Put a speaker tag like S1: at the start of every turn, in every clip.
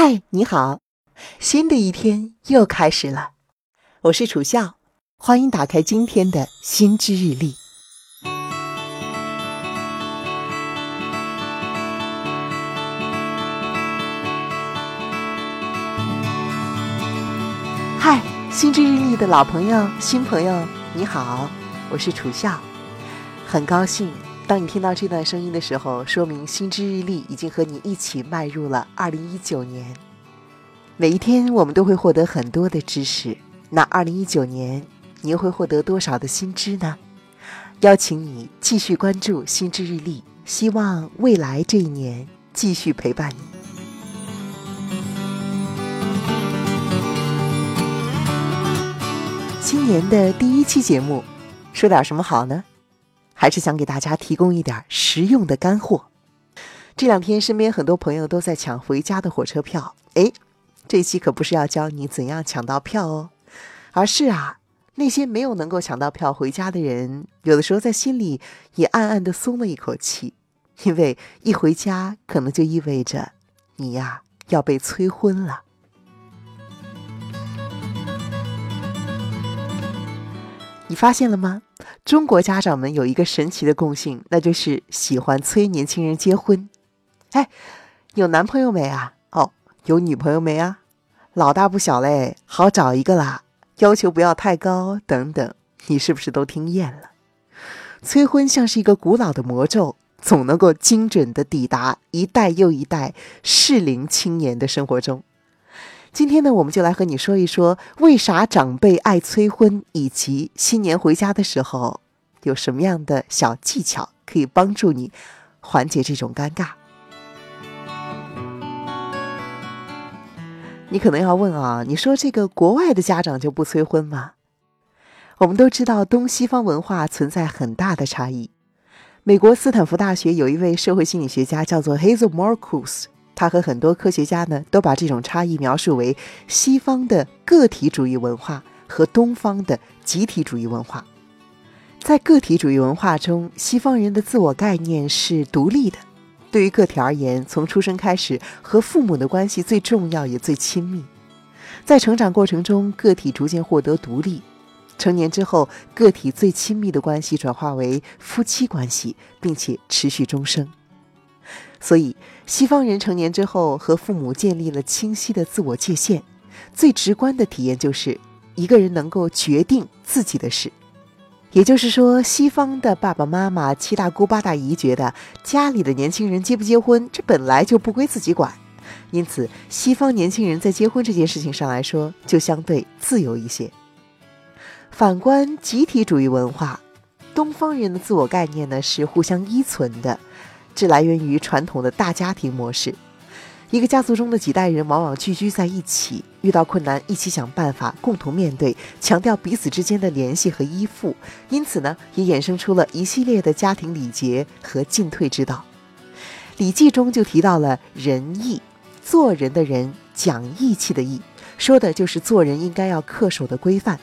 S1: 嗨，你好，新的一天又开始了，我是楚笑，欢迎打开今天的心之日历。嗨，心之日历的老朋友、新朋友，你好，我是楚笑，很高兴。当你听到这段声音的时候，说明心之日历已经和你一起迈入了二零一九年。每一天，我们都会获得很多的知识。那二零一九年，你又会获得多少的新知呢？邀请你继续关注心之日历，希望未来这一年继续陪伴你。新年的第一期节目，说点什么好呢？还是想给大家提供一点实用的干货。这两天身边很多朋友都在抢回家的火车票，哎，这期可不是要教你怎样抢到票哦，而是啊，那些没有能够抢到票回家的人，有的时候在心里也暗暗的松了一口气，因为一回家可能就意味着你呀要被催婚了。你发现了吗？中国家长们有一个神奇的共性，那就是喜欢催年轻人结婚。哎，有男朋友没啊？哦，有女朋友没啊？老大不小嘞，好找一个啦。要求不要太高，等等，你是不是都听厌了？催婚像是一个古老的魔咒，总能够精准的抵达一代又一代适龄青年的生活中。今天呢，我们就来和你说一说，为啥长辈爱催婚，以及新年回家的时候有什么样的小技巧可以帮助你缓解这种尴尬。你可能要问啊，你说这个国外的家长就不催婚吗？我们都知道东西方文化存在很大的差异。美国斯坦福大学有一位社会心理学家叫做 Hazel Marcus。他和很多科学家呢，都把这种差异描述为西方的个体主义文化和东方的集体主义文化。在个体主义文化中，西方人的自我概念是独立的。对于个体而言，从出生开始，和父母的关系最重要也最亲密。在成长过程中，个体逐渐获得独立。成年之后，个体最亲密的关系转化为夫妻关系，并且持续终生。所以，西方人成年之后和父母建立了清晰的自我界限，最直观的体验就是一个人能够决定自己的事。也就是说，西方的爸爸妈妈、七大姑八大姨觉得家里的年轻人结不结婚，这本来就不归自己管，因此，西方年轻人在结婚这件事情上来说就相对自由一些。反观集体主义文化，东方人的自我概念呢是互相依存的。是来源于传统的大家庭模式，一个家族中的几代人往往聚居在一起，遇到困难一起想办法，共同面对，强调彼此之间的联系和依附。因此呢，也衍生出了一系列的家庭礼节和进退之道。《礼记》中就提到了仁义，做人的人讲义气的义，说的就是做人应该要恪守的规范。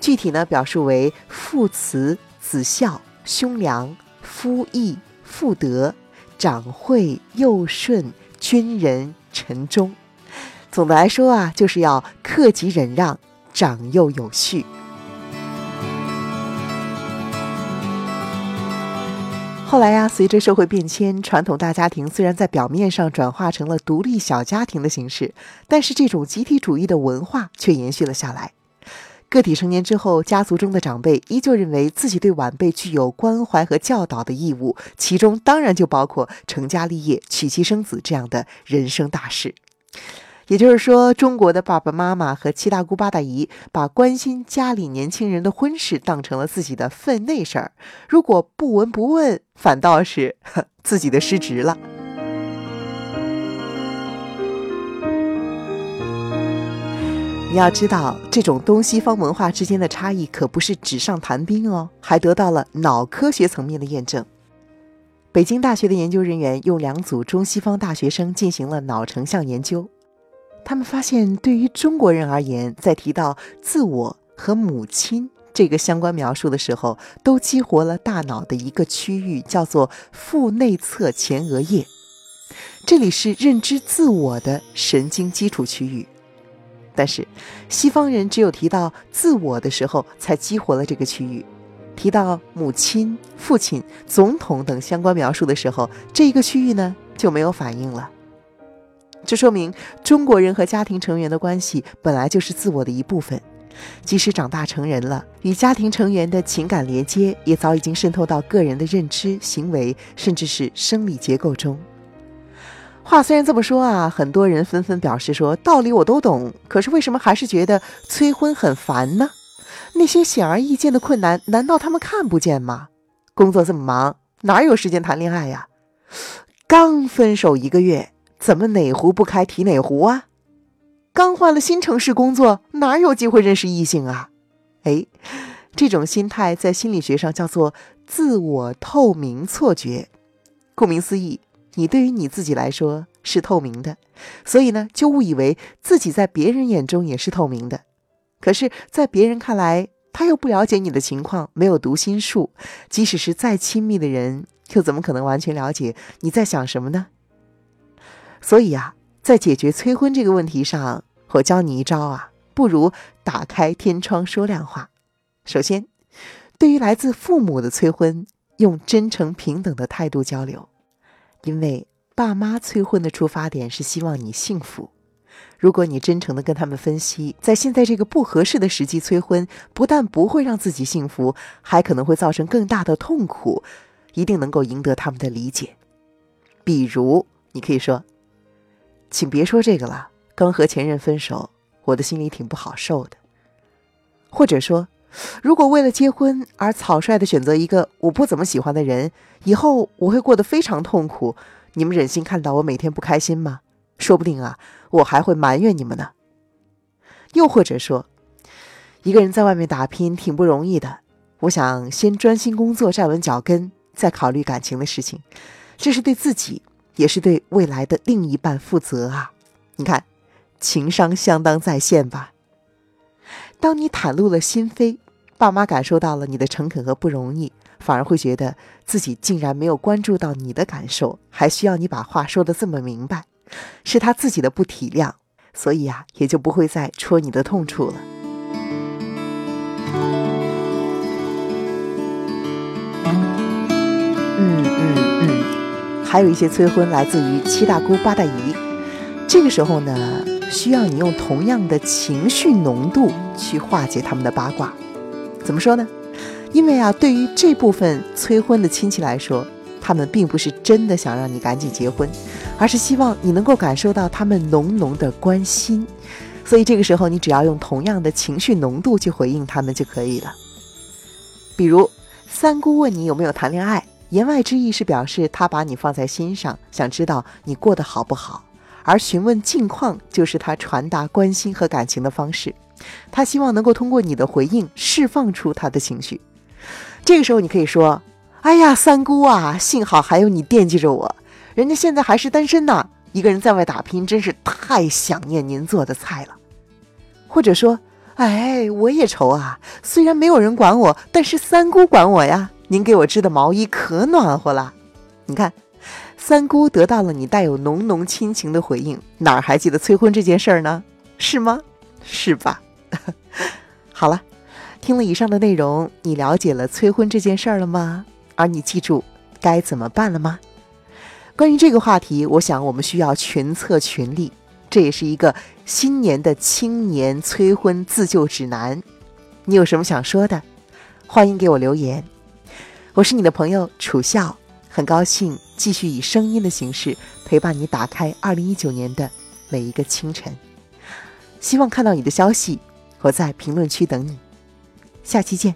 S1: 具体呢，表述为父慈子孝，兄良夫义。妇德，长惠幼顺，君仁臣忠。总的来说啊，就是要克己忍让，长幼有序。后来呀，随着社会变迁，传统大家庭虽然在表面上转化成了独立小家庭的形式，但是这种集体主义的文化却延续了下来。个体成年之后，家族中的长辈依旧认为自己对晚辈具有关怀和教导的义务，其中当然就包括成家立业、娶妻生子这样的人生大事。也就是说，中国的爸爸妈妈和七大姑八大姨把关心家里年轻人的婚事当成了自己的分内事儿，如果不闻不问，反倒是 自己的失职了。你要知道，这种东西方文化之间的差异可不是纸上谈兵哦，还得到了脑科学层面的验证。北京大学的研究人员用两组中西方大学生进行了脑成像研究，他们发现，对于中国人而言，在提到自我和母亲这个相关描述的时候，都激活了大脑的一个区域，叫做腹内侧前额叶。这里是认知自我的神经基础区域。但是，西方人只有提到自我的时候，才激活了这个区域；提到母亲、父亲、总统等相关描述的时候，这一个区域呢就没有反应了。这说明中国人和家庭成员的关系本来就是自我的一部分，即使长大成人了，与家庭成员的情感连接也早已经渗透到个人的认知、行为，甚至是生理结构中。话虽然这么说啊，很多人纷纷表示说道理我都懂，可是为什么还是觉得催婚很烦呢？那些显而易见的困难，难道他们看不见吗？工作这么忙，哪有时间谈恋爱呀？刚分手一个月。怎么哪壶不开提哪壶啊？刚换了新城市工作，哪有机会认识异性啊？哎，这种心态在心理学上叫做自我透明错觉。顾名思义，你对于你自己来说是透明的，所以呢，就误以为自己在别人眼中也是透明的。可是，在别人看来，他又不了解你的情况，没有读心术。即使是再亲密的人，又怎么可能完全了解你在想什么呢？所以啊，在解决催婚这个问题上，我教你一招啊，不如打开天窗说亮话。首先，对于来自父母的催婚，用真诚平等的态度交流，因为爸妈催婚的出发点是希望你幸福。如果你真诚的跟他们分析，在现在这个不合适的时机催婚，不但不会让自己幸福，还可能会造成更大的痛苦，一定能够赢得他们的理解。比如，你可以说。请别说这个了。刚和前任分手，我的心里挺不好受的。或者说，如果为了结婚而草率的选择一个我不怎么喜欢的人，以后我会过得非常痛苦。你们忍心看到我每天不开心吗？说不定啊，我还会埋怨你们呢。又或者说，一个人在外面打拼挺不容易的，我想先专心工作，站稳脚跟，再考虑感情的事情。这是对自己。也是对未来的另一半负责啊！你看，情商相当在线吧？当你袒露了心扉，爸妈感受到了你的诚恳和不容易，反而会觉得自己竟然没有关注到你的感受，还需要你把话说的这么明白，是他自己的不体谅，所以啊，也就不会再戳你的痛处了。嗯嗯嗯。还有一些催婚来自于七大姑八大姨，这个时候呢，需要你用同样的情绪浓度去化解他们的八卦。怎么说呢？因为啊，对于这部分催婚的亲戚来说，他们并不是真的想让你赶紧结婚，而是希望你能够感受到他们浓浓的关心。所以这个时候，你只要用同样的情绪浓度去回应他们就可以了。比如三姑问你有没有谈恋爱。言外之意是表示他把你放在心上，想知道你过得好不好，而询问近况就是他传达关心和感情的方式。他希望能够通过你的回应释放出他的情绪。这个时候你可以说：“哎呀，三姑啊，幸好还有你惦记着我，人家现在还是单身呢，一个人在外打拼，真是太想念您做的菜了。”或者说：“哎，我也愁啊，虽然没有人管我，但是三姑管我呀。”您给我织的毛衣可暖和了，你看，三姑得到了你带有浓浓亲情的回应，哪儿还记得催婚这件事儿呢？是吗？是吧？好了，听了以上的内容，你了解了催婚这件事儿了吗？而你记住该怎么办了吗？关于这个话题，我想我们需要群策群力，这也是一个新年的青年催婚自救指南。你有什么想说的？欢迎给我留言。我是你的朋友楚笑，很高兴继续以声音的形式陪伴你打开二零一九年的每一个清晨。希望看到你的消息，我在评论区等你。下期见。